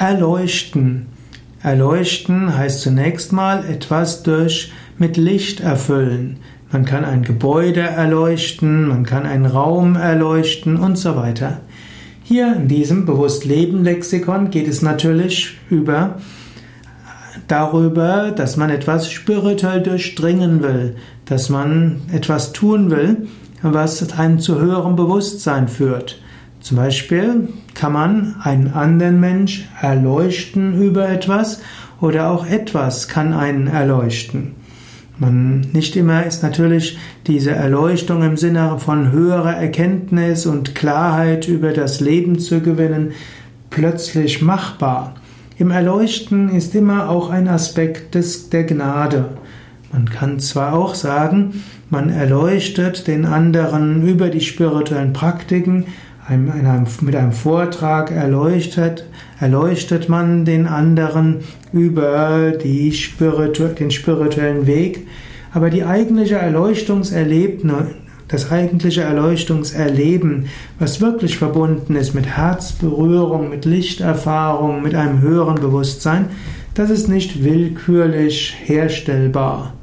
Erleuchten. Erleuchten heißt zunächst mal etwas durch mit Licht erfüllen. Man kann ein Gebäude erleuchten, man kann einen Raum erleuchten und so weiter. Hier in diesem Bewusst-Leben-Lexikon geht es natürlich über darüber, dass man etwas spirituell durchdringen will, dass man etwas tun will, was einem zu höherem Bewusstsein führt. Zum Beispiel kann man einen anderen Mensch erleuchten über etwas oder auch etwas kann einen erleuchten. Man, nicht immer ist natürlich diese Erleuchtung im Sinne von höherer Erkenntnis und Klarheit über das Leben zu gewinnen plötzlich machbar. Im Erleuchten ist immer auch ein Aspekt des, der Gnade. Man kann zwar auch sagen, man erleuchtet den anderen über die spirituellen Praktiken, mit einem Vortrag erleuchtet, erleuchtet man den anderen über die Spiritu den spirituellen Weg, aber die eigentliche Erleuchtungserlebnis das eigentliche Erleuchtungserleben, was wirklich verbunden ist mit Herzberührung, mit Lichterfahrung, mit einem höheren Bewusstsein, das ist nicht willkürlich herstellbar.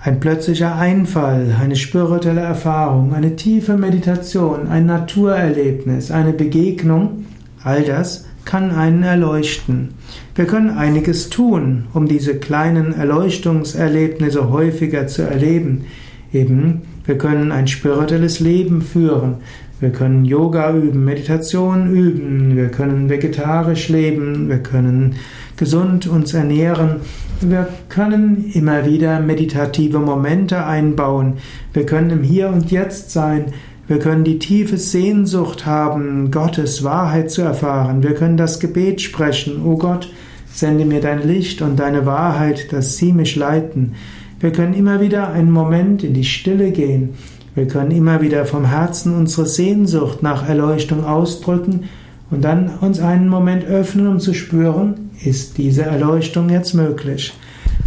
Ein plötzlicher Einfall, eine spirituelle Erfahrung, eine tiefe Meditation, ein Naturerlebnis, eine Begegnung, all das kann einen erleuchten. Wir können einiges tun, um diese kleinen Erleuchtungserlebnisse häufiger zu erleben. Eben, wir können ein spirituelles Leben führen. Wir können Yoga üben, Meditation üben, wir können vegetarisch leben, wir können gesund uns ernähren, wir können immer wieder meditative Momente einbauen, wir können im Hier und Jetzt sein, wir können die tiefe Sehnsucht haben, Gottes Wahrheit zu erfahren, wir können das Gebet sprechen, O Gott, sende mir dein Licht und deine Wahrheit, dass sie mich leiten. Wir können immer wieder einen Moment in die Stille gehen. Wir können immer wieder vom Herzen unsere Sehnsucht nach Erleuchtung ausdrücken und dann uns einen Moment öffnen, um zu spüren, ist diese Erleuchtung jetzt möglich.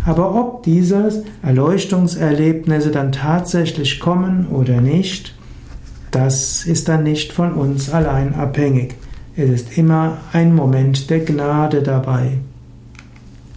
Aber ob diese Erleuchtungserlebnisse dann tatsächlich kommen oder nicht, das ist dann nicht von uns allein abhängig. Es ist immer ein Moment der Gnade dabei.